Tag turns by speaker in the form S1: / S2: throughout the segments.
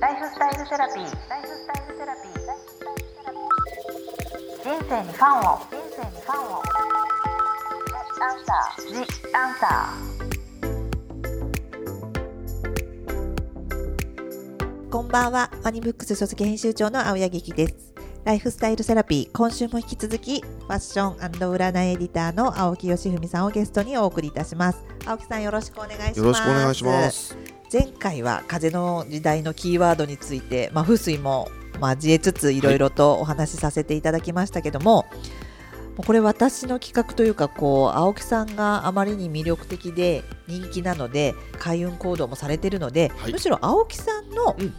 S1: ライフスタイルセラピー。ライフスタイルセラピー。人生にファンを。人生にファンを。アンサー。ジアンサー。
S2: こんばんは、ワニブックス書籍編集長の青柳樹です。ライフスタイルセラピー、今週も引き続き、ファッション占いエディターの青木義文さんをゲストにお送りいたします。青木さんよろしくお願いします。
S3: よろしくお願いします。
S2: 前回は風の時代のキーワードについて、まあ、風水も交えつついろいろとお話しさせていただきましたけども、もうこれ私の企画というかこう青木さんがあまりに魅力的で人気なので開運行動もされてるので、
S3: はい。
S2: むしろ青木さんの
S3: うん。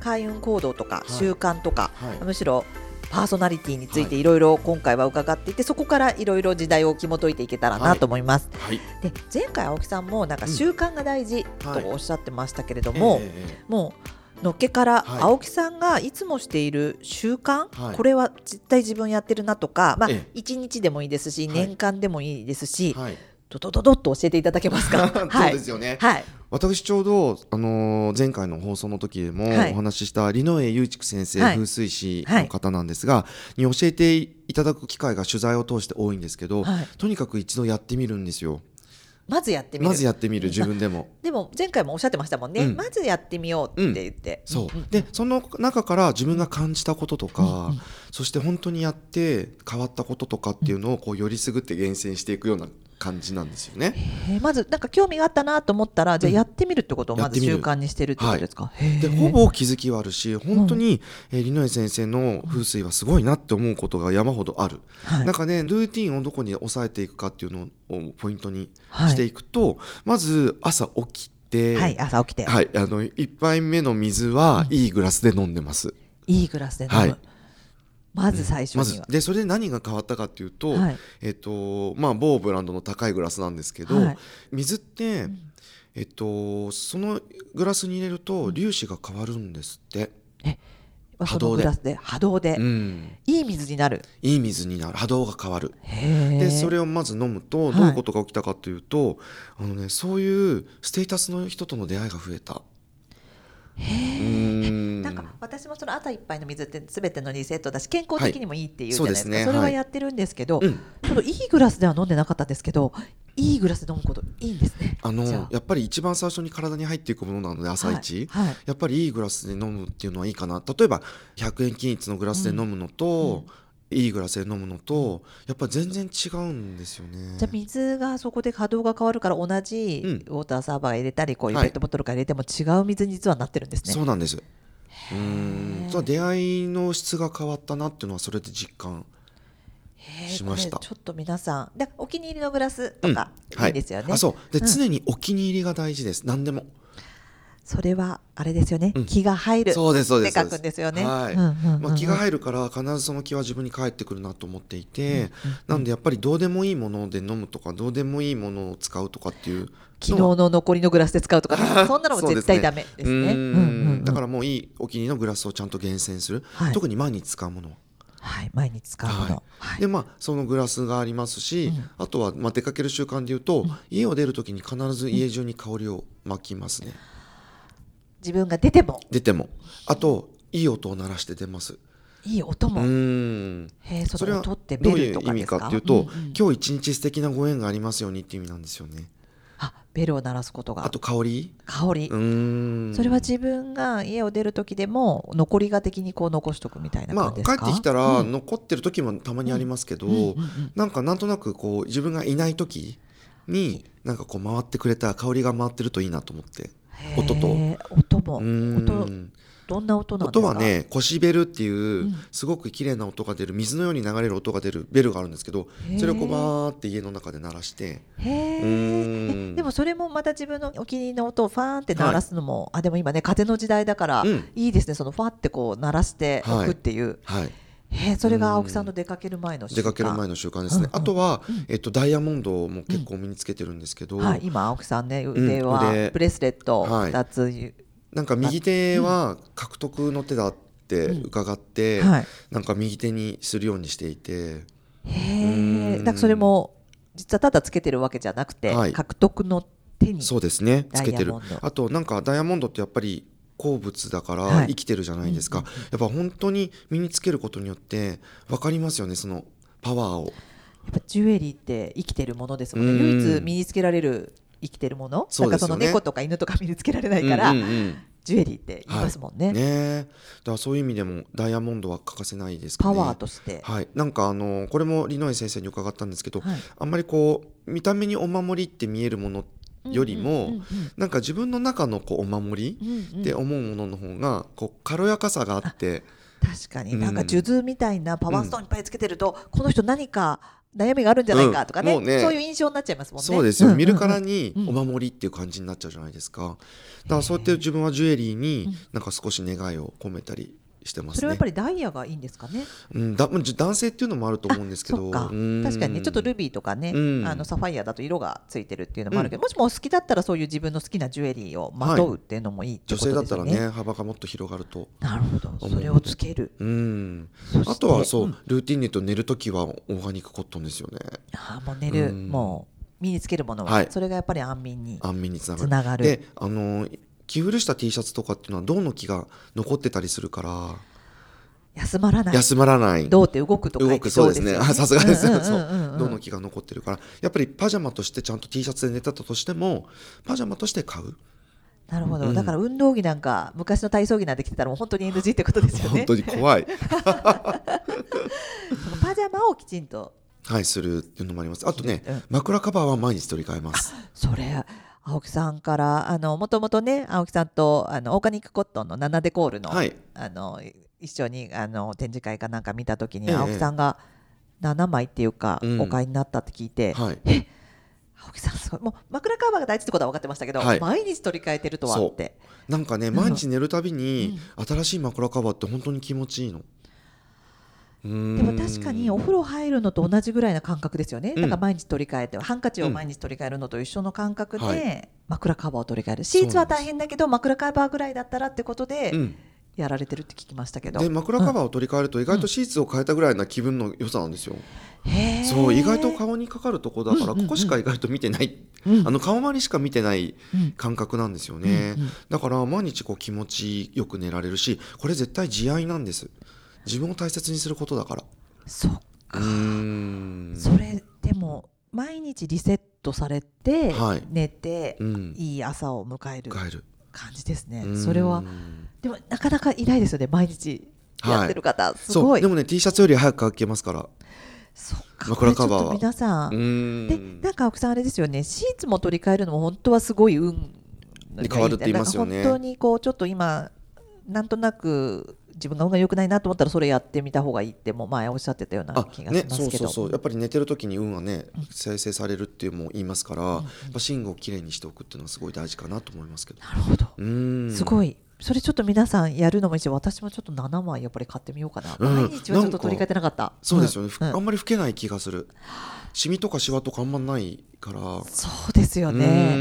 S2: 開運行動とか
S3: い。
S2: 習慣とか、
S3: はい。
S2: むしろパーソナリティについていろいろ今回は伺っていて、そこからいろいろ時代を紐解いていけたらなと思います。
S3: はい。
S2: で前回青木さんもなんか習慣が大事と
S3: はい。
S2: おっしゃってましたけれども、もうのっけから
S3: はい。
S2: 青木さんがいつもしている習慣、
S3: はい。
S2: これは絶対自分やってるなとか、まあ、
S3: ええ。
S2: 1日でもいいですし、
S3: はい。
S2: 年間でもいいですし、
S3: えはい。
S2: ドドドドッと教えていただけますか？
S3: そう
S2: はい
S3: ですよね。
S2: はい、
S3: 私ちょうどあのー前回の放送の時でも
S2: はい。
S3: お話ししたリノエ祐畜先生、
S2: はい。
S3: 風水師の方なんですが、に教えていただく機会が取材を通して多いんですけど、
S2: はい。
S3: とにかく一度やってみるんですよ。
S2: まずやってみる。
S3: まずやってみる 自分でも。
S2: でも前回もおっしゃってましたもんね、
S3: うん。
S2: まずやってみようって言って。
S3: そう、
S2: んん。
S3: でその中から自分が感じたこととか、そして本当にやって変わったこととかっていうのをこうよりすぐって厳選していくような感じなんですよね。
S2: まずなんか興味があったなと思ったら、じゃあやってみるってことをまず習慣にしてるってことですか？へー。
S3: でほぼ気づきはあるし本当に、えー、リノエ先生の風水はすごいなって思うことが山ほどある、
S2: はい。
S3: なんかねルーティンをどこに抑えていくかっていうのをポイントに
S2: はい。
S3: していくと、まず朝起きて、
S2: はい、朝起きて、
S3: はいあの一杯目の水はいいグラスで飲んでます。
S2: いいグラスで飲む。
S3: はい
S2: まず最初
S3: ま
S2: には。
S3: ずでそれで何が変わったかっていうと、
S2: はい。
S3: えっとまあ某ブランドの高いグラスなんですけど、
S2: はい。
S3: 水って、えっとそのグラスに入れると粒子が変わるんですって。
S2: そのグラスで波動で、
S3: うん。
S2: いい水になる。
S3: いい水になる。波動が変わる。
S2: へ
S3: でそれをまず飲むと
S2: はい。
S3: どういうことが起きたかというと、あのね、そういうステータスの人との出会いが増えた。
S2: なんか私もその朝一杯の水ってすべてのリセットだし健康的にもいいっていうじゃないですか、
S3: はい。そうですね。
S2: それは
S3: はい。
S2: やってるんですけど、
S3: うん。
S2: ちょっといいグラスでは飲んでなかったですけどいいグラスで飲むこといいんですね。
S3: あのやっぱり一番最初に体に入っていくものなので朝一、
S2: はい。はい。
S3: やっぱりいいグラスで飲むっていうのはいいかな。例えば100円均一のグラスで飲むのと、いいグラスで飲むのとやっぱり全然違うんですよね。
S2: じゃあ水がそこで波動が変わるから同じ
S3: うん。
S2: ウォーターサーバーが入れたりこういう
S3: はい。
S2: ペットボトルから入れても違う水に実はなってるんですね。
S3: そうなんです。うー。ん出会いの質が変わったなっていうのはそれで実感。しました。
S2: ちょっと皆さん。でお気に入りのグラスとかいいですよね。
S3: あそう。で、
S2: うん。
S3: 常にお気に入りが大事です。何でも
S2: それはあれですよね、
S3: うん。
S2: 気が入る。
S3: そうですそうです
S2: 書くんですよね。
S3: はい、
S2: うんうんうんうん。
S3: まあ、気が入るから必ずその気は自分に返ってくるなと思っていて、
S2: うんうん。
S3: なんでやっぱりどうでもいいもので飲むとかどうでもいいものを使うとかっていう
S2: 昨日の残りのグラスで使うとか、そんなのも絶対ダメですね。
S3: だからもういいお気に入りのグラスをちゃんと厳選する、
S2: はい。
S3: 特に毎日使うもの。は
S2: はい、毎日使うもの。はい。
S3: でまあそのグラスがありますし、
S2: うん。
S3: あとはまあ出かける習慣でいうと、家を出る時に必ず家中に香りを巻きますね、
S2: 自分が出ても。
S3: 出ても。あといい音を鳴らして出ます。う
S2: いい音も。
S3: ーん。
S2: へーそ
S3: それはどういう意味
S2: とか
S3: っていうと、
S2: んん
S3: 今日一日素敵なご縁がありますようにっていう意味なんですよね。
S2: あ、ベルを鳴らすことが。
S3: あと香り？
S2: 香り。
S3: う。ーん。
S2: それは自分が家を出る時でも残りが的にこう残しとくみたいな
S3: まあ
S2: 感じですか？
S3: 帰ってきたら
S2: うん。
S3: 残ってる時もたまにありますけど、
S2: うんうんうん。
S3: なんかなんとなくこう自分がいない時になんかこう回ってくれた香りが回ってるといいなと思って音と。
S2: 音も。音
S3: ん。
S2: どんな音なんですか？
S3: 音は。ね腰ベルっていう
S2: うん。
S3: すごく綺麗な音が出る水のように流れる音が出るベルがあるんですけどそれをこうバーって家の中で鳴らして。
S2: でもそれもまた自分のお気に入りの音をファーンって鳴らすのも、あでも今ね風の時代だから、
S3: うん。
S2: いいですね。そのファーってこう鳴らしておくっていう、
S3: はい
S2: へーそれが青木さんの出かける前の習慣
S3: 出かける前の習慣ですね、
S2: うんうん
S3: あとは、えっと、ダイヤモンドも結構身につけてるんですけど、
S2: はい、今青木さんね腕は
S3: 腕。
S2: ブレスレット
S3: はい。
S2: 2つ、
S3: なんか右手は獲得の手だって伺って、
S2: はい。
S3: なんか右手にするようにしていて。
S2: へ
S3: うん。
S2: えだからそれも実はただつけてるわけじゃなくて、
S3: はい。
S2: 獲得の手に
S3: そうですね。
S2: ダ
S3: つけてる。あとなんかダイヤモンドってやっぱり鉱物だから
S2: はい。
S3: 生きてるじゃないですか、
S2: うんうん
S3: やっぱ本当に身につけることによって分かりますよねそのパワーを。
S2: やっぱジュエリーって生きてるものですもんね。
S3: うん
S2: 唯一身につけられる生きてるもの？
S3: ね。
S2: なんかその猫とか犬とか身につけられないから、
S3: うんうんうん。
S2: ジュエリーって言いますもんね、
S3: ねえ。だからそういう意味でもダイヤモンドは欠かせないですか
S2: パ
S3: ね
S2: ワーとして、
S3: はい、なんかあのこれもリノエ先生に伺ったんですけど、
S2: はい。
S3: あんまりこう見た目にお守りって見えるものよりも、
S2: うんうん
S3: なんか自分の中のこうお守りって思うものの方がこう軽やかさがあって、
S2: 確かに。
S3: うん。
S2: なんか数珠みたいなパワーストーンいっぱいつけてると、この人何か悩みがあるんじゃないかとかね,、
S3: うん。ね。
S2: そういう印象になっちゃいますもんね。
S3: そうですよ、
S2: んん。ん
S3: 見るからに
S2: うん。
S3: お守りっていう感じになっちゃうじゃないですか。だからそうやって自分はジュエリーになんか少し願いを込めたりしてますね。
S2: それはやっぱりダイヤがいいんですかね？
S3: うん、だ男性っていうのもあると思うんですけど。
S2: 確かにねちょっとルビーとかね、
S3: うん。
S2: あのサファイアだと色がついてるっていうのもあるけど、もしもお好きだったらそういう自分の好きなジュエリーをまとうっていうのもいいって
S3: 女
S2: ことですよね。
S3: 性だったらね幅がもっと広がると
S2: なるほど。それをつける。
S3: うん。あとはそう、
S2: ん。
S3: ルーティンで言うと寝るときはオーガニックコットンですよね。
S2: あーもう寝る、
S3: うん。
S2: もう身につけるものは、
S3: はい。
S2: それがやっぱり安眠に
S3: 安眠につながる。であの着古した T シャツとかっていうのは銅の木が残ってたりするから。
S2: 休まらない。
S3: 休まらない。
S2: どうって動くと書いて
S3: 動くそうですね。さすがです。
S2: うんうん
S3: そう
S2: うん。う。ん
S3: 銅の木が残ってるから。やっぱりパジャマとしてちゃんと T シャツで寝てたとしてもパジャマとして買う。
S2: なるほど、
S3: うん。
S2: だから運動着なんか昔の体操着なんて着てたらもう本当に NG ってことですよね。
S3: 本当に怖い。
S2: パジャマをきちんと。
S3: はいするっていうのもあります。あとね、
S2: うん。
S3: 枕カバーは毎日取り替えます。
S2: それ青木さんからあのもともとね青木さんとあのオーガニックコットンのナナデコールの,、
S3: はい。
S2: あの一緒にあの展示会かなんか見た時に、
S3: ええ。
S2: 青木さんが7枚っていうか、
S3: うん。
S2: お買いになったって聞いて、
S3: はい。
S2: 青木さんすごいもう枕カバーが大事ってことは分かってましたけど、
S3: はい。
S2: 毎日取り替えてるとはって。
S3: なんかね
S2: ん。
S3: 毎日寝るたびに新しい枕カバーって本当に気持ちいいので
S2: でも確かにお風呂入るのと同じぐらいな感覚ですよね、
S3: うん。
S2: だから毎日取り替えてハンカチを毎日取り替えるのと一緒の感覚で、
S3: はい。
S2: 枕カバーを取り替える。シーツは大変だけど枕カバーぐらいだったらってことで
S3: うん、
S2: やられてるって聞きましたけど、
S3: で枕カバーを取り替えると意外とシーツを変えたぐらいな気分の良さなんですよ、
S2: へー。
S3: そう意外と顔にかかるとこだから
S2: うんうんうん。
S3: ここしか意外と見てない、
S2: うん。
S3: あの顔周りしか見てない
S2: うん。
S3: 感覚なんですよね、
S2: うんうん。
S3: だから毎日こう気持ちよく寝られるしこれ絶対慈愛なんです自分を大切にすることだから。
S2: そっ
S3: う
S2: か、それでも毎日リセットされて、
S3: はい。
S2: 寝て、
S3: うん。
S2: いい朝を迎える感じですね。それはでもなかなかいないですよね毎日やってる方、すごい。
S3: でもね T シャツより早く乾きますから。
S2: そっか。
S3: 枕カバーは。
S2: 皆さん。で
S3: ん。
S2: なんか青木さんあれですよね。シーツも取り替えるのも本当はすごい運がい？い
S3: 変わるって言いますよね。
S2: 本当にこうちょっと今なんとなく自分が運が良くないなと思ったらそれやってみた方がいいっても前おっしゃってたような
S3: あ
S2: 気が
S3: ね
S2: しますけど、
S3: そうそうそう。やっぱり寝てる時に運はね生成されるっていうも言いますから、やっぱ寝具をきれいにしておくっていうのはすごい大事かなと思いますけど。
S2: なるほど、
S3: うーん。
S2: すごい。それちょっと皆さんやるのもいいし私もちょっと7枚やっぱり買ってみようかな、
S3: うん。
S2: 毎日はちょっと取り替えてなかった。
S3: そうですよね、ふ
S2: うん。うん。
S3: あんまり老けない気がする。シミとかシワとかあんまないから。
S2: そうですよ
S3: う
S2: ね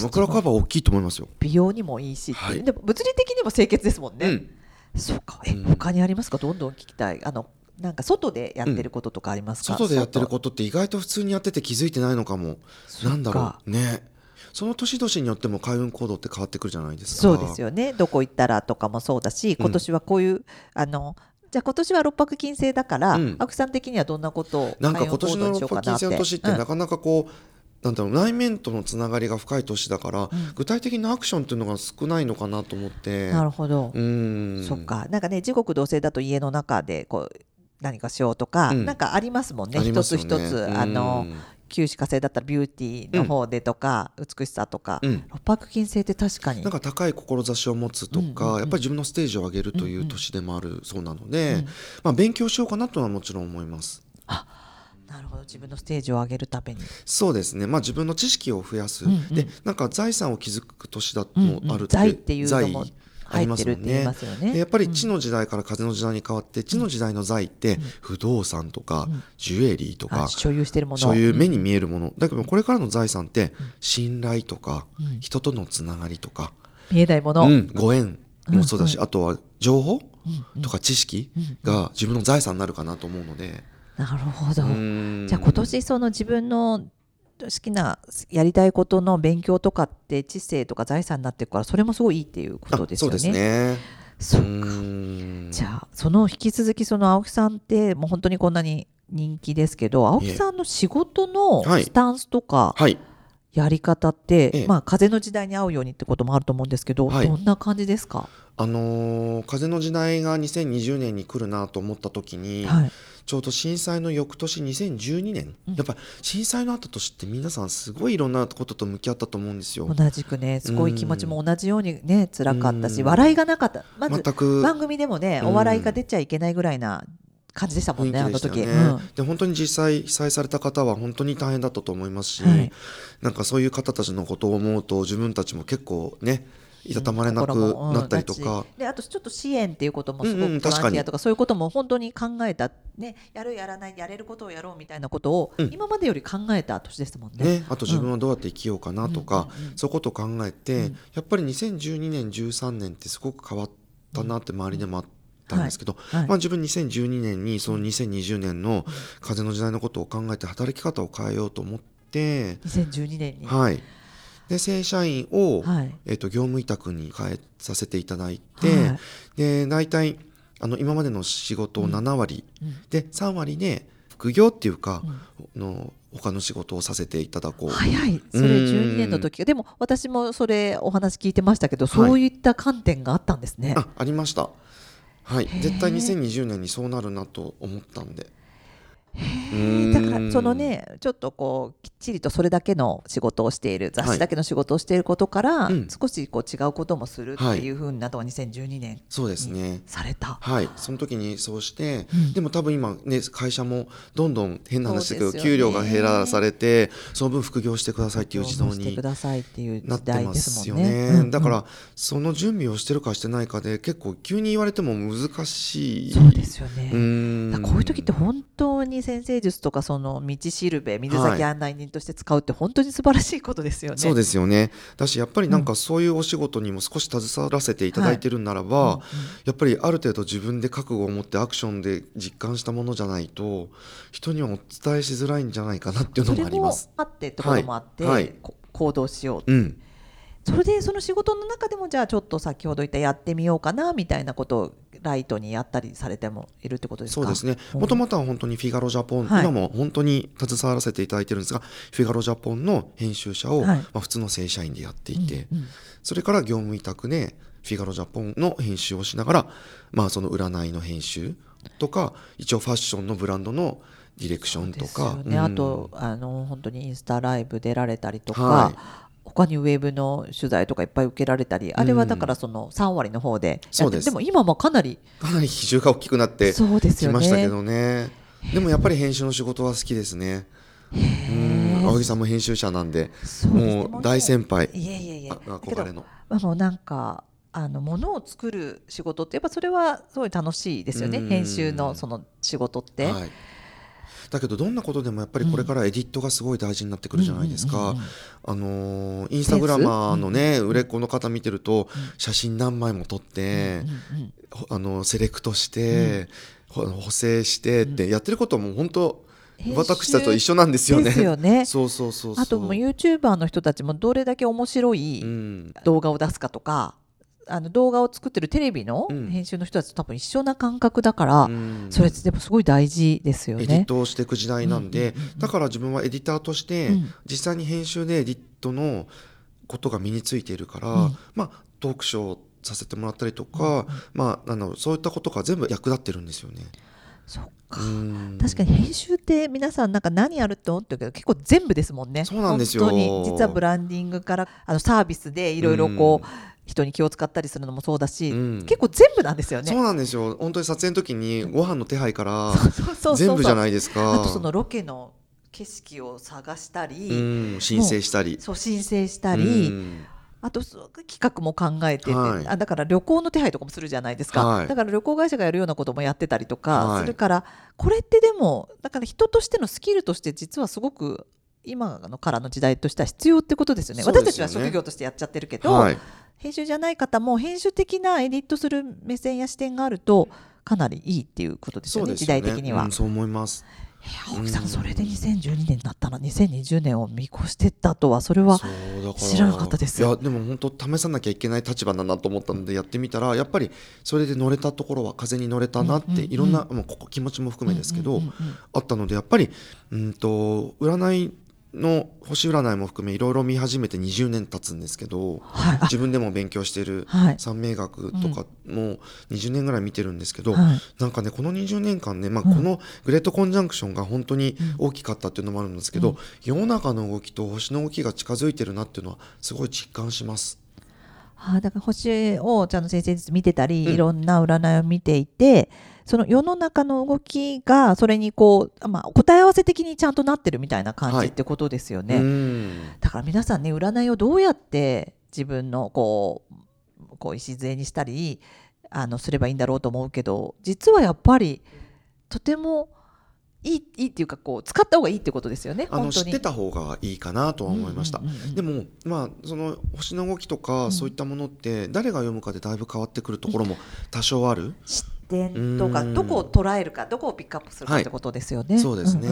S3: 枕カバー大きいと思いますよ、
S2: 美容にもいいし
S3: はい。
S2: でも物理的にも清潔ですもんね、
S3: うん
S2: そうか。え、
S3: うん。
S2: 他にありますか？どんどん聞きたい。あのなんか外でやってることとかありますか、
S3: 外でやってることって意外と普通にやってて気づいてないのかも。なんだろう。ね。その年々によっても開運行動って変わってくるじゃないですか。
S2: そうですよね。どこ行ったらとかもそうだし今年はこういう、あのじゃあ今年は六白金星だから、
S3: うん。
S2: 青木さん的にはどんなことを
S3: なんか今年の六白金星の年って
S2: うん。
S3: なかなかこう、なんだろう内面とのつながりが深い年だから、具体的なアクションっていうのが少ないのかなと思って。
S2: なるほど、
S3: うーん。
S2: そっか。なんかね時刻同性だと家の中でこう何かしようとか、
S3: うん。
S2: なんかありますもんね。
S3: ね。
S2: 一つ一つ。あの
S3: うん
S2: 九死火星だったらビューティーの方でとか、美しさとか、
S3: うん。
S2: 六白金星って確かに。
S3: なんか高い志を持つとか、
S2: うんうんうん。
S3: やっぱり自分のステージを上げるという年でもあるそうなので、
S2: うん。
S3: まあ、勉強しようかなとはもちろん思います。
S2: なるほど。自分のステージを上げるために。
S3: そうですね、まあ、自分の知識を増やす、
S2: うんうん。
S3: でなんか財産を築く年だと
S2: うんうん。
S3: あるって、
S2: 財っていうのも
S3: 財あります
S2: よね。
S3: でやっぱり地の時代から風の時代に変わって地の時代の財って不動産とかジュエリーとか
S2: あ所有してるもの。
S3: そういう目に見えるもの。だけどこれからの財産って信頼とか
S2: うん。
S3: 人とのつながりとか、
S2: 見えないもの、
S3: うん、ご縁もそうだし、
S2: うん。
S3: あとは情報
S2: うん。
S3: とか知識が自分の財産になるかなと思うので、
S2: なるほど、
S3: うん。
S2: じゃあ今年その自分の好きなやりたいことの勉強とかって知性とか財産になっていくからそれもすごいいいっていうことですよね。
S3: あそうですね。
S2: そう
S3: う
S2: かじゃあその引き続きその青木さんってもう本当にこんなに人気ですけど青木さんの仕事の
S3: はい。
S2: スタンスとか
S3: はい。
S2: やり方って、
S3: ええ。
S2: まあ風の時代に合うようにってこともあると思うんですけど、
S3: はい。
S2: どんな感じですか、
S3: あのー風の時代が2020年に来るなと思った時に、
S2: はい、
S3: ちょうど震災の翌年2012年、
S2: うん。
S3: やっぱ震災のあった年って皆さんすごいいろんなことと向き合ったと思うんですよ。
S2: 同じくねすごい気持ちも同じようにね辛かったし
S3: うん。
S2: 笑いがなかった。まず
S3: 全く。
S2: 番組でもね
S3: うん。
S2: お笑いが出ちゃいけないぐらいな感じでしたもんね、あ
S3: 雰囲
S2: の時、
S3: 気でしたよね、で本当に実際被災された方は本当に大変だったと思いますし、
S2: はい。
S3: なんかそういう方たちのことを思うと自分たちも結くねいたたまれなくなったりとか、
S2: だし。であとちょっと支援っていうこともすご
S3: うんうん
S2: くボランティアとかそういうことも本当に考えた、ね、やるやらないやれることをやろうみたいなことを
S3: うん。
S2: 今までより考えた年ですもんね。
S3: ね、あと自分はどうやって生きようかなとか、
S2: うんうんうん。
S3: そういうことを考えて、
S2: うん。
S3: やっぱり2012年13年ってすごく変わったなって周りでもあったんですけど、
S2: はい。
S3: まあ、自分2012年にその2020年の風の時代のことを考えて働き方を変えようと思って、
S2: 2012年に、
S3: はい、で正社員を、
S2: はい。
S3: えっと業務委託に変えさせていただいて、
S2: はい。
S3: で大体あの今までの仕事を7割、
S2: うん。
S3: で3割で副業っていうか、の他の仕事をさせていただこう、
S2: 早い。それ
S3: うん
S2: 12年の時。でも私もそれお話聞いてましたけど、そういった観点があったんですね。
S3: あありました。はい。絶対2020年にそうなるなと思ったんで
S2: だからそのねちょっとこうきっちりとそれだけの仕事をしている雑誌だけの仕事をしていることから、
S3: うん。
S2: 少しこう違うこともするっていうふうになったのが2012年
S3: そうですね。
S2: された。
S3: はい。その時にそうして、
S2: うん。
S3: でも多分今ね会社もどんどん変な話だけど、
S2: ね。
S3: 給料が減らされてその分副業してくださいっていう時代に
S2: してくださいっていう時
S3: なって
S2: 代で
S3: ます
S2: もん。ね。
S3: だからその準備をしてるかしてないかで結構急に言われても難しい。
S2: そうですよね。こういう時って本当に先生術とかその道しるべ水先案内人として使うって本当に素晴らしいことですよね。
S3: そうですよね。だしやっぱりなんかそういうお仕事にも少し携わらせていただいてるならば、
S2: うん。うん。
S3: やっぱりある程度自分で覚悟を持ってアクションで実感したものじゃないと人にはお伝えしづらいんじゃないかなっていうの
S2: も
S3: もあります。
S2: あってってこともあって、
S3: はい。
S2: 行動しよう。
S3: うん、
S2: それでその仕事の中でもじゃあちょっと先ほど言ったやってみようかなみたいなことをライトにやったりされてもいるってことですか？
S3: そうですね。
S2: うん。
S3: もともとは本当にフィガロジャポン、
S2: はい。
S3: 今も本当に携わらせていただいてるんですがフィガロジャポンの編集者を、
S2: はい。
S3: まあ、普通の正社員でやっていて、
S2: うんうん
S3: それから業務委託でフィガロジャポンの編集をしながら、まあ、その占いの編集とか一応ファッションのブランドのディレクションと
S2: です
S3: か
S2: よね、
S3: うん。
S2: あとあの本当にインスタライブ出られたりとか、
S3: はい
S2: 他にウェブの取材とかいっぱい受けられたりあれはだからその3割の方で
S3: うです。
S2: でも今もかなり
S3: かなり比重が大きくなってきましたけどね。でもやっぱり編集の仕事は好きですね。うん青木さんも編集者なんで
S2: そうですね。
S3: もう大先輩
S2: いえいえいえ。
S3: あ憧れの。
S2: まあもうなんかあの物を作る仕事ってやっぱそれはすごい楽しいですよね。
S3: うん。
S2: 編集のその仕事って。
S3: はい、だけどどんなことでもやっぱりこれからエディットがすごい大事になってくるじゃないですか。あのーインスタグラマーのね売れっ子の方見てると写真何枚も撮ってあのセレクトしてほ補正してってやってることも本当私たちと一緒なんですよね。
S2: よね。
S3: そうそうそうそう。
S2: あともう YouTuber の人たちもどれだけ面白い
S3: うん。
S2: 動画を出すかとか、あの動画を作ってるテレビの
S3: うん。
S2: 編集の人たちと多分一緒な感覚だから、
S3: うん。
S2: それってでもすごい大事ですよ
S3: エディッ
S2: ね。
S3: トをしていく時代なんで、
S2: うんうんうん。うん
S3: だから自分はエディターとして、
S2: うん。
S3: 実際に編集でエディットのことが身についているから、
S2: うん。
S3: まあトークショーさせてもらったりとか、まああのそういったことが全部役立ってるんですよね。
S2: そっか。
S3: うん。
S2: 確かに編集って皆さんなんか何やるって思ってるけど結構全部ですもんね。
S3: そうなんですよ。
S2: 本当に実はブランディングからあのサービスでいろいろこう、
S3: うん
S2: 人に気を使ったりするのもそうだし、
S3: うん。
S2: 結構全部なんですよね。
S3: そうなんですよ。本当に撮影の時にご飯の手配から全部じゃないですか。
S2: あとそのロケの景色を探したり、
S3: うん。申請したり。
S2: そう申請したり、
S3: うん。
S2: あと企画も考えてて、
S3: はい。
S2: あだから旅行の手配とかもするじゃないですか、
S3: はい。
S2: だから旅行会社がやるようなこともやってたりとか
S3: はい。
S2: するから、これってでもだから人としてのスキルとして実はすごく今のからの時代としては必要ってことですよね。
S3: ね。
S2: 私たちは職業としてやっちゃってるけど、
S3: はい
S2: 編集じゃない方も編集的なエディットする目線や視点があるとかなりいいっていうことですよね
S3: ね。
S2: 代的には。
S3: うんそう思います。
S2: え青木さん、
S3: うん。
S2: それで2012年になったら2020年を見越してったとはそれは知らなかったです。
S3: いやでも本当試さなきゃいけない立場だなと思ったのでやってみたらやっぱりそれで乗れたところは風に乗れたなっ
S2: うんうんうん。
S3: ていろんな、もうここ気持ちも含めですけど、
S2: うんうんうんうん。
S3: あったのでやっぱりうんと占いの星占いも含めいろいろ見始めて20年経つんですけど
S2: はい。あ。
S3: 自分でも勉強している
S2: はい。
S3: 三名学とかも20年ぐらい見てるんですけど、
S2: はい。
S3: なんかねこの20年間ね、まあ、
S2: うん。
S3: このグレートコンジャンクションが本当に大きかったっていうのもあるんですけど、
S2: うん。
S3: 世の中の動きと星の動きが近づいてるなっていうのはすごい実感します。
S2: あだから星をちゃんと先生術見てたり、
S3: うん。
S2: いろんな占いを見ていてその世の中の動きがそれにこう、まあ、答え合わせ的にちゃんとなってるみたいな感
S3: はい
S2: じってことですよね。
S3: うん
S2: だから皆さんね占いをどうやって自分のこうこう礎にしたりあのすればいいんだろうと思うけど実はやっぱりとてもいいいいっていうかこう使った方がいいってことですよね。
S3: あの知ってた方がいいかなとは思いました。
S2: うんうんうんうん
S3: でもまあその星の動きとか、
S2: うん
S3: そういったものって誰が読むかでだいぶ変わってくるところも多少ある、
S2: 視点とか
S3: うん。
S2: どこを捉えるかどこをピックアップするか
S3: はい。
S2: ってことですよね。
S3: そうですね。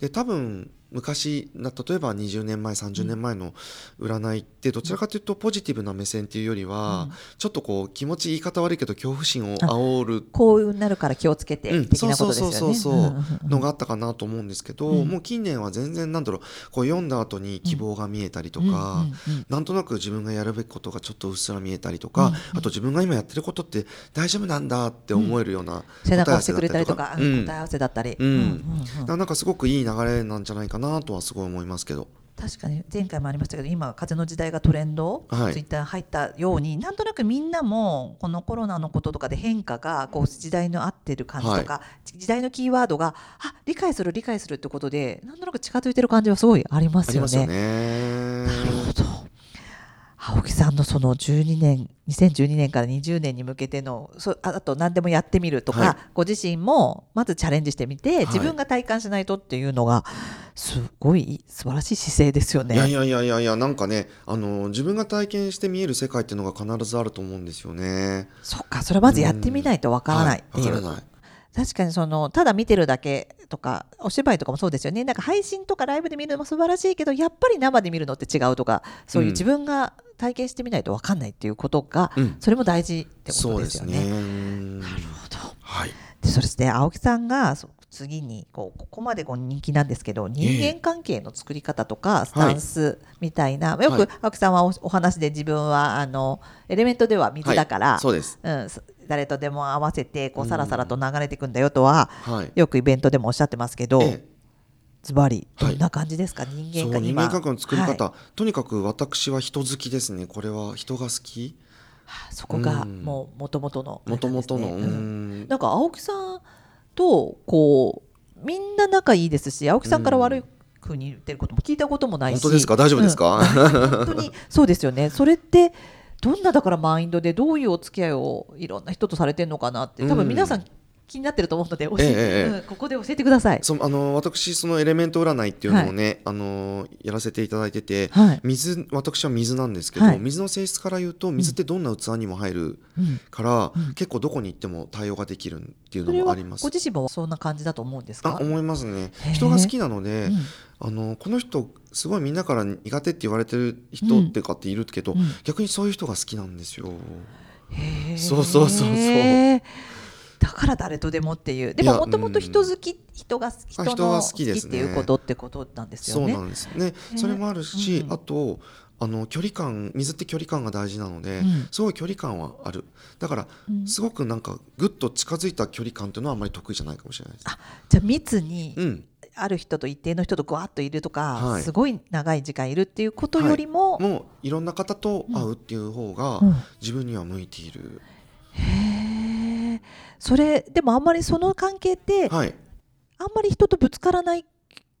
S3: で多分昔な例えば20年前30年前の占いってどちらかというとポジティブな目線っていうよりは、
S2: うん。
S3: ちょっとこう気持ち言い方悪いけど恐怖心を煽る。
S2: こうなるから気をつけて
S3: うん。
S2: 的なことですよね。
S3: そうそうそうそう
S2: う。んう
S3: のがあったかなと思うんですけど、
S2: うん。
S3: もう近年は全然なんだろう。こう読んだ後に希望が見えたりとか、
S2: うん
S3: なんとなく自分がやるべきことがちょっとうっすら見えたりとか、あと自分が今やってることって大丈夫なんだって思えるような
S2: 背中を押してくれたりとか、答え合わせだったり、
S3: うん。なんかすごくいい流れなんじゃないかなとはすごい思いますけど。
S2: 確かに前回もありましたけど今風の時代がトレンド、
S3: はい
S2: ツイッター入ったようになんとなくみんなもこのコロナのこととかで変化がこう時代の合ってる感じとか、時代のキーワードがあ理解する理解するってことでなんとなく近づいてる感じはすごいありますよね。
S3: ありますよね。
S2: なるほど青木さんのその12年2012年から20年に向けてのそああと何でもやってみるとか、
S3: はい
S2: ご自身もまずチャレンジしてみて、自分が体感しないとっていうのがすごい素晴らしい姿勢ですよね。
S3: いやいやいやいやいやなんかねあの自分が体験して見える世界っていうのが必ずあると思うんですよね。
S2: そっかそれはまずやってみないとわからないっていう、
S3: はわからない。
S2: 確かにそのただ見てるだけとかお芝居とかもそうですよねなんか配信とかライブで見るのも素晴らしいけどやっぱり生で見るのって違うとかそういう
S3: うん
S2: 自分が体験してみないとわかんないっていうことが、
S3: うん
S2: それも大事ってことでよね。
S3: ですすね。うん
S2: なるほど
S3: はい。
S2: でそうですね青木さんが次にこうここまでこう人気なんですけど人間関係の作り方とかスタンスみたいな、よ
S3: はい
S2: く青木さんはおお話で自分はあのエレメントでは水だから、
S3: はいそうです。
S2: うん、そ誰とでも合わせてこうさらさらと流れていくんだよとは、
S3: はい。
S2: よくイベントでもおっしゃってますけど、
S3: ええ。
S2: ズバリど
S3: はい。
S2: んな感じですか、人
S3: そう
S2: 間関今
S3: 人間関係の作り方、
S2: はい。
S3: とにかく私は人好きですね。これは人が好き？
S2: そこが
S3: うん。
S2: もう元々のあれ
S3: もともとのう
S2: ん。なんか青木さんとこうみんな仲いいですし青木さんから悪いふうに言ってることも聞いたこともないし。
S3: 本当ですか？大丈夫ですか、
S2: うん。本当にそうですよね。それってどんなだからマインドでどういうお付き合いをいろんな人とされてるのかなって。多分皆さん気になってると思うので教えて、
S3: ええ
S2: ここで教えてください。
S3: そあの私そのエレメント占いっていうのをね、あのやらせていただいてて、
S2: はい。
S3: 水私は水なんですけど、
S2: はい。
S3: 水の性質から言うと水ってどんな器にも入る
S2: うん
S3: から、
S2: うん。
S3: 結構どこに行っても対応ができるっていうのもあります。
S2: ご。自身もそんな感じだと思うんですか？
S3: あ思いますね。人が好きなので、
S2: うん
S3: あのこの人すごいみんなから苦手って言われてる人ってかっているけど、
S2: うん
S3: 逆にそういう人が好きなんですよ。そうそうそうそう
S2: だから誰とでもっていうでももともと人好き、人が人の
S3: 人が
S2: 好き
S3: ですね
S2: ていうことってことなんですよね。
S3: そうなんですね。それもあるし、
S2: うん
S3: あとあの距離感水って距離感が大事なので、
S2: うん
S3: すごい距離感はある。だから、
S2: うん
S3: すごくなんかぐっと近づいた距離感っていうのはあんまり得意じゃないかもしれないです。
S2: あじゃあ密に
S3: うん、
S2: ある人と一定の人とぐわっといるとか、
S3: はい。
S2: すごい長い時間いるっていうことよりも、
S3: もういろんな方と会うっていう方が
S2: うん。
S3: 自分には向いている。
S2: へえそれでもあんまりその関係って、
S3: はい。
S2: あんまり人とぶつからない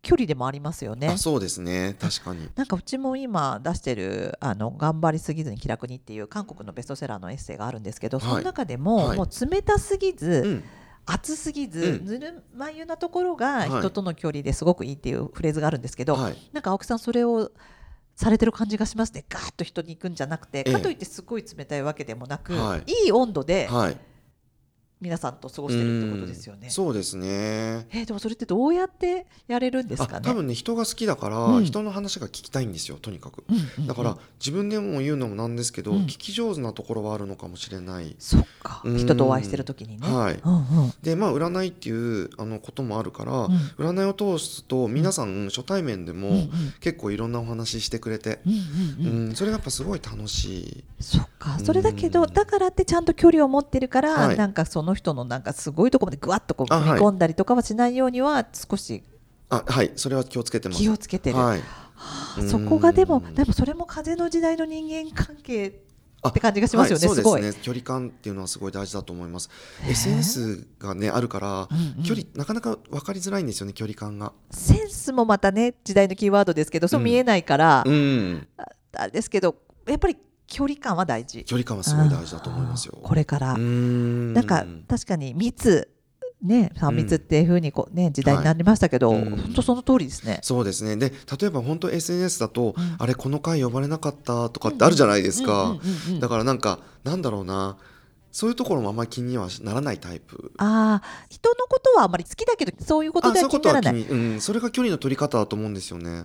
S2: 距離でもありますよね。
S3: あ。そうですね。確かに。
S2: なんかうちも今出してる「あの頑張りすぎずに気楽に」っていう韓国のベストセラーのエッセイがあるんですけど、
S3: はい。
S2: その中でも、
S3: はい。
S2: もう冷たすぎず、
S3: うん
S2: 熱すぎず、
S3: うん。
S2: ぬるま湯なところが
S3: はい。
S2: 人との距離ですごくいいっていうフレーズがあるんですけど、
S3: はい。
S2: なんか青木さんそれをされてる感じがしますね。ガーッと人に行くんじゃなくて、
S3: ええ。
S2: かといってすごい冷たいわけでもなく、
S3: はい。
S2: いい温度で
S3: はい。
S2: 皆さんと過ごしてるってことですよね。
S3: うん。そうですね。
S2: えーでもそれってどうやってやれるんですかね？
S3: あ多分ね人が好きだから、
S2: うん。
S3: 人の話が聞きたいんですよとにかく。
S2: うんうんうん。
S3: だから、自分でも言うのもなんですけど、
S2: うん。
S3: 聞き上手なところはあるのかもしれない。
S2: そっか。
S3: うん。
S2: 人とお会いしてる時にね。
S3: はい。
S2: うんうん。
S3: でまあ占いっていうあのこともあるから、
S2: うん。
S3: 占いを通すと皆さん初対面でも、
S2: うんうん。
S3: 結構いろんなお話ししてくれて、
S2: うん
S3: う
S2: うん。
S3: それがやっぱすごい楽しい。
S2: そっか。それだけど
S3: うん
S2: だからってちゃんと距離を持ってるから、
S3: はい。
S2: なんかその人のなんかすごいところまでぐわっとこう踏み込んだりとかはしないようには少し
S3: あはい。それは気をつけてます。
S2: 気をつけてる、
S3: はい。
S2: はあそこがでも
S3: うん。
S2: でもそれも風の時代の人間関係
S3: あ
S2: って感じがしますよね。
S3: はい、
S2: すごい。
S3: そうですね。距離感っていうのはすごい大事だと思います。SNS がねあるから、
S2: うんうん。
S3: 距離なかなか分かりづらいんですよね距離感が。
S2: センスもまたね時代のキーワードですけどそう見えないから、
S3: うん。
S2: あれですけどやっぱり距離感は大事。
S3: 距離感はすごい大事だと思いますよ。
S2: これから、
S3: うん。
S2: なんか確かに密ね3密っていうふうにこうね時代になりましたけど、
S3: はいうん。
S2: 本当その通りですね。
S3: そうですね。で例えば本当 SNS だと、
S2: うん。
S3: あれこの回呼ばれなかったとかってあるじゃないですか、
S2: うんうんうんうん。
S3: だからなんかなんだろうなそういうところもあんまり気にはならないタイプ。
S2: ああ人のことはあんまり好きだけどそういうことでは気にならない。
S3: うん、それが距離の取り方だと思うんですよね。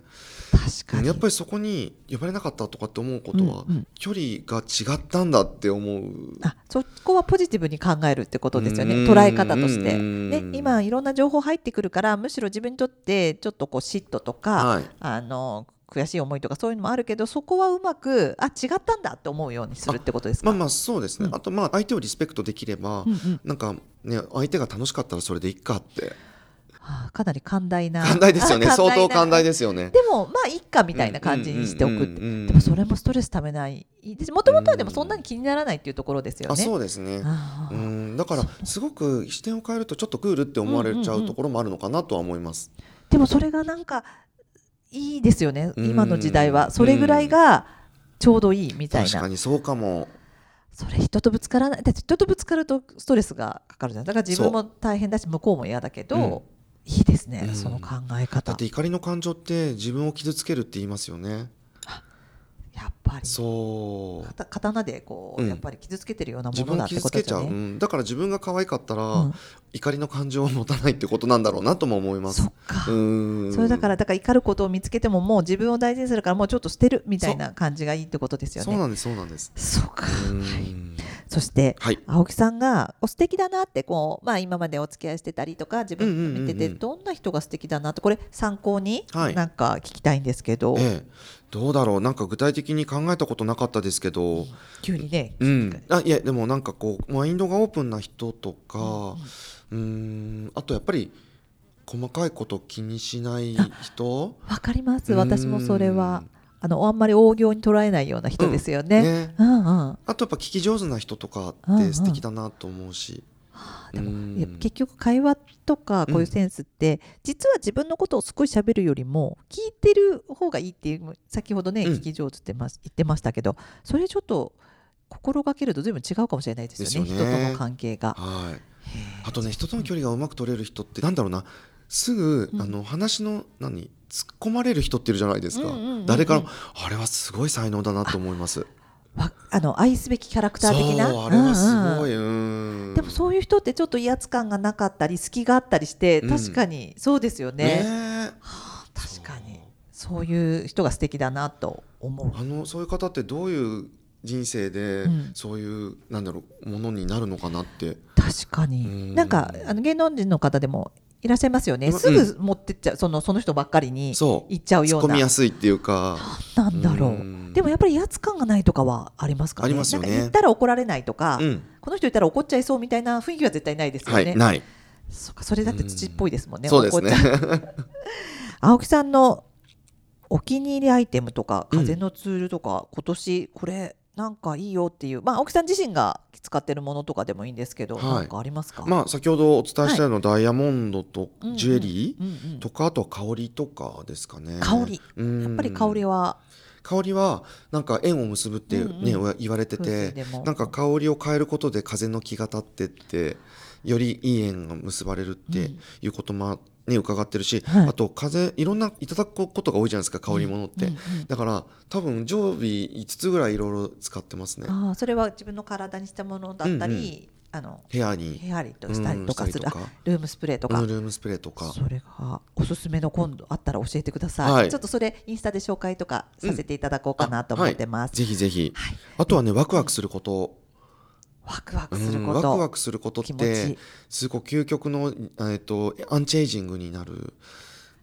S2: 確かに、
S3: うんやっぱりそこに呼ばれなかったとかって思うことは、
S2: うんうん。
S3: 距離が違ったんだって思う。
S2: あそこはポジティブに考えるってことですよね。
S3: うん。
S2: 捉え方として、
S3: うん。
S2: ね、今いろんな情報入ってくるからむしろ自分にとってちょっとこう嫉妬とか、
S3: はい。
S2: あの悔しい思いとかそういうのもあるけどそこはうまくあ違ったんだって思うようにするってことですか？
S3: まあまあそうですね、
S2: うん。
S3: あとまあ相手をリスペクトできれば、
S2: うんうん。
S3: なんかね相手が楽しかったらそれでいっかって。
S2: はあかなり寛大な。
S3: 寛大ですよね。
S2: あ
S3: 相当寛大
S2: で
S3: ですよね。
S2: でもまあいっかみたいな感じにしておくでもそれもストレスためない。もともとはでもそんなに気にならないっていうところですよね。
S3: あそうですね。うん。だからすごく視点を変えるとちょっとクールって思われちゃうところもあるのかなとは思います、
S2: でもそれがなんかいいですよね。
S3: うん。
S2: 今の時代は。それぐらいがちょうどいいみたいな。
S3: 確かにそうかも。
S2: それ人とぶつからない。だって人とぶつかるとストレスがかかるじゃん。だから自分も大変だし向こうも嫌だけど、
S3: うん。
S2: いいですね、
S3: うん。
S2: その考え
S3: だ
S2: 方
S3: って怒りの感情って自分を傷つけるって言いますよね
S2: ぱり
S3: そう。
S2: 刀でこう、
S3: うん。
S2: やっぱり傷つけてるようなものだってことですよね。
S3: う。ん、だから自分が可愛かったら、
S2: うん。
S3: 怒りの感情を持たないってことなんだろうなとも思います。
S2: そっか、
S3: うん。
S2: それだからだから怒ることを見つけてももう自分を大事にするからもうちょっと捨てるみたいな感じがいいってことですよね。
S3: そうなんですそうなんです。
S2: そうか、
S3: うん。
S2: はいそして
S3: はい。
S2: 青木さんがお素敵だなってこう、まあ、今までお付き合いしてたりとか自分見ててどんな人が素敵だなってこれ参考に
S3: はい。
S2: なんか聞きたいんですけど、
S3: ええ、どうだろう。なんか具体的に考えたことなかったですけど、
S2: 急にね、
S3: うん、あいやでもなんかこうマインドがオープンな人とかうーん。あとやっぱり細かいこと気にしない人？
S2: わかります。私もそれは。
S3: うん
S2: あのあんまり大行に捉えないような人ですよね。
S3: ね。
S2: うんうん。
S3: あとやっぱ聞き上手な人とか
S2: うんうん。
S3: って素敵だなと思うし、
S2: でも結局会話とかこういうセンスって、実は自分のことをすごい喋るよりも聞いてる方がいいっていう先ほどね、
S3: うん。
S2: 聞き上手ってます言ってましたけどそれちょっと心がけると随分違うかもしれないですよね。
S3: ですよね。
S2: 人との関係が。
S3: はい。あとね人との距離がうまく取れる人ってなんだろうなすぐ、
S2: うん。
S3: あの話の何突っ込まれる人っているじゃないですか、
S2: うんうんうんうん。
S3: 誰からもあれはすごい才能だなと思います。
S2: わあの愛すべきキャラクター的な？
S3: そうあれはすご
S2: うんうん
S3: い、うん。
S2: でもそういう人ってちょっと威圧感がなかったり隙があったりして
S3: うん。
S2: 確かにそうですよね。
S3: ね
S2: はあ確かに。そういう人が素敵だなと思う。
S3: あのそういう方ってどういう人生で、
S2: うん。
S3: そういうなんだろうものになるのかなって。
S2: 確かに、
S3: うん。
S2: なんかあの芸能人の方でもいらっしゃいますよね、
S3: うん。
S2: すぐ持ってっちゃうそのその人ばっかりに行っちゃうような。
S3: みやすいっていうか。
S2: なんだろう、
S3: うん。
S2: でもやっぱり威圧感がないとかはありますかね。
S3: ありますよね。
S2: なんか言ったら怒られないとか、
S3: うん。
S2: この人言ったら怒っちゃいそうみたいな雰囲気は絶対ないですよね、
S3: はい。ない。
S2: そうかそれだって土っぽいですもんね、
S3: そうですね。
S2: 青木さんのお気に入りアイテムとか
S3: うん。
S2: 風のツールとか、今年これなんかいいよっていうまあ青木さん自身が使ってるものとかでもいいんですけど、
S3: はい。
S2: ありますか、
S3: まあ先ほどお伝えしたようなダイヤモンドと
S2: うんうん
S3: ジュエリ
S2: うんうん
S3: ーとかあとは香りとかですかね。
S2: 香り。
S3: うん。
S2: やっぱり香りは？
S3: 香りはなんか縁を結ぶってね、
S2: うん
S3: 言われててなんか香りを変えることで風の気が立ってってよりいい縁が結ばれるっていうことも、ね、伺ってるし、
S2: はい。
S3: あと風いろんないただくことが多いじゃないですか香り物って、
S2: うんうん
S3: だから多分常備5つぐらいいろいろ使ってますね。
S2: ああそれは自分の体にしたものだったり、あの
S3: ヘアに。
S2: ヘアリーとしたりとかする、
S3: うん
S2: ルームスプレーとか、
S3: うんルームスプレーとか。
S2: それがおすすめの今度あったら教えてください、
S3: はい。
S2: ちょっとそれインスタで紹介とかさせていただこうかなと思ってます、
S3: はい、ぜひぜひ、
S2: はい。
S3: あとはねワクワクすること、
S2: ワクワク
S3: うん
S2: すること、
S3: ワクワクすることって
S2: ち。
S3: すごく究極の、えっとアンチエイジングになる。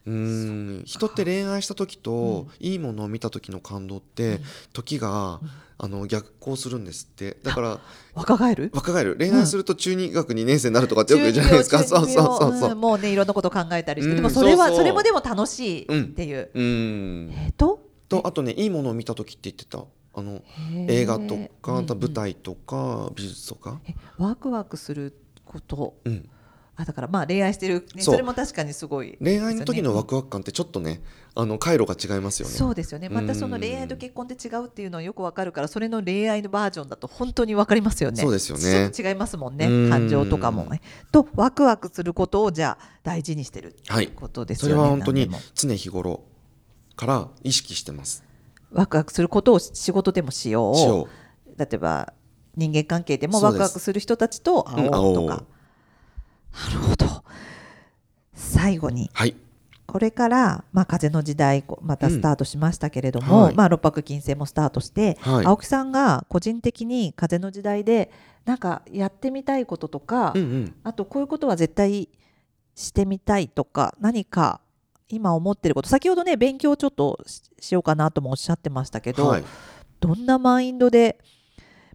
S3: うん人って恋愛した時と、いいものを見た時の感動って、時が、あの逆行するんですって。だから
S2: 若返る？
S3: 若返る。恋愛すると中二学2年生になるとかってよく言うじゃないですか、
S2: 中
S3: そうそうそうそう、
S2: んもうねいろんなこと考えたりして、
S3: うん
S2: でもそれは
S3: そ
S2: れもでも楽しいっていう、
S3: うん。
S2: えっ、と？
S3: とあとねいいものを見た時って言ってたあの映画とか、
S2: うんうん。
S3: 舞台とか美術とか、
S2: えワクワクすること。
S3: うん、
S2: あだからまあ恋愛してる、ね、
S3: そ
S2: れも確かにすごい
S3: 恋愛の時のワ
S2: ク
S3: クワク感ってちょっとねあの回路が違いますよね。
S2: そうですよね。またその恋愛と結婚って違うっていうのはよくわかるからそれの恋愛のバージョンだと本当にわかりますよね。
S3: そうですよね。
S2: 違いますもんね。
S3: うん。
S2: 感情とかもね。とワクワクすることをじゃあ大事にしてるって
S3: はい
S2: ことです
S3: そ
S2: よね、
S3: れは本当に常日頃から意識してます
S2: ワクワクすることを仕事でもしよう。
S3: しよ
S2: 例えば人間関係でもワクワクする人たちと会おうとか、
S3: うん会おう。
S2: なるほど。最後に
S3: はい。
S2: これから、まあ、風の時代またスタートしましたけれども、
S3: はい。
S2: まあ、六白金星もスタートして、
S3: はい。
S2: 青木さんが個人的に風の時代でなんかやってみたいこととか、
S3: うんうん。
S2: あとこういうことは絶対してみたいとか何か今思ってること。先ほどね勉強ちょっとししようかなともおっしゃってましたけど、
S3: はい。
S2: どんなマインドで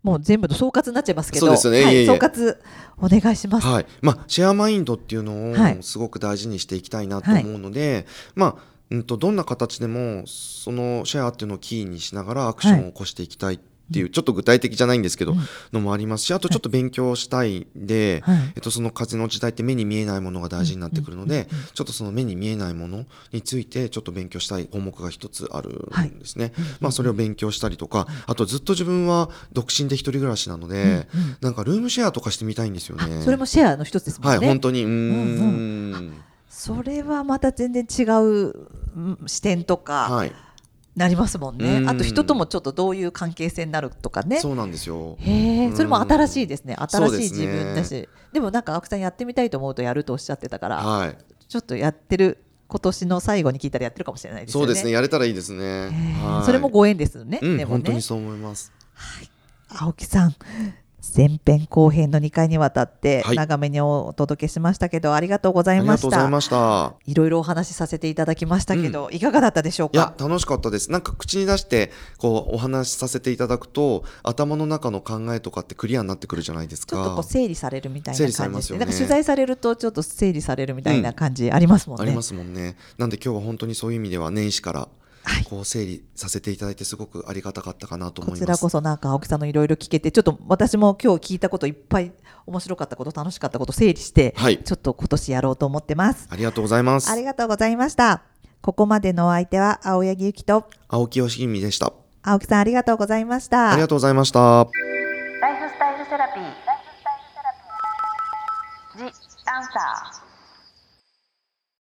S2: もう全部の総括になっちゃいますけど
S3: そうですよね。
S2: はい総括お願いします。
S3: はい。まあ、シェアマインドっていうの
S2: はい。
S3: をすごく大事にしていきたいなと思うので、まあうん、とどんな形でもそのシェアっていうのをキーにしながらアクションを起こしていきたいっていう、ちょっと具体的じゃないんですけど、
S2: うん。
S3: のもありますしあとちょっと勉強したいんで、
S2: はい。
S3: えっと、その風の時代って目に見えないものが大事になってくるので、ちょっとその目に見えないものについてちょっと勉強したい項目が一つあるんですね。まあそれを勉強したりとかあとずっと自分は独身で一人暮らしなので、なんかルームシェアとかしてみたいんですよね。
S2: あそれもシェアの一つですもん
S3: は
S2: ね。
S3: い本当に。う
S2: ん。
S3: ん
S2: それはまた全然違ううん視点とか
S3: はい
S2: なりますもんね。
S3: うん
S2: あと人ともちょっとどういう関係性になるとかね。
S3: そうなんですよ。
S2: へえ、それも新しいですね。新しい自分だし。でもなんか青木さんやってみたいと思うとやるとおっしゃってたから、
S3: はい
S2: ちょっとやってる今年の最後に聞いたらやってるかもしれないですよね。
S3: そうですねやれたらいいですね。はい
S2: それもご縁ですね。
S3: うん
S2: でもね。
S3: 本当にそう思います。
S2: 青木さん。前編後編の2回にわたって
S3: はい
S2: 長めにお届けしましたけど、ありがとうござ
S3: あ
S2: いました
S3: りがとうござい。ました。
S2: いろいろお話しさせていただきましたけど、いかがだったでしょう
S3: いや
S2: か。
S3: 楽しかったですなんか口に出してこうお話しさせていただくと頭の中の考えとかってクリアになってくるじゃないですか
S2: ちょっとこう整理されるみたいな
S3: 整
S2: 感じです
S3: ね。
S2: なんか取材されるとちょっと整理されるみたいな感じありますもんね。
S3: ありますもんねなんで今日は本当にそういう意味では年始から
S2: はい
S3: こう整理させていただいてすごくありがたかったかなと思います
S2: こちらこそなんか青木さんのいろいろ聞けてちょっと私も今日聞いたこといっぱい面白かったこと楽しかったこと整理して、
S3: はい
S2: ちょっと今年やろうと思ってます。
S3: ありがとうございます
S2: ありがとうございました。ここまでのお相手は青柳ゆきと
S3: 青木よしみでした
S2: 青木さんありがとうございました。
S3: ありがとうございました
S1: ライフスタイルセラピー。ライフスタイルセラピー。ジ・アンサー。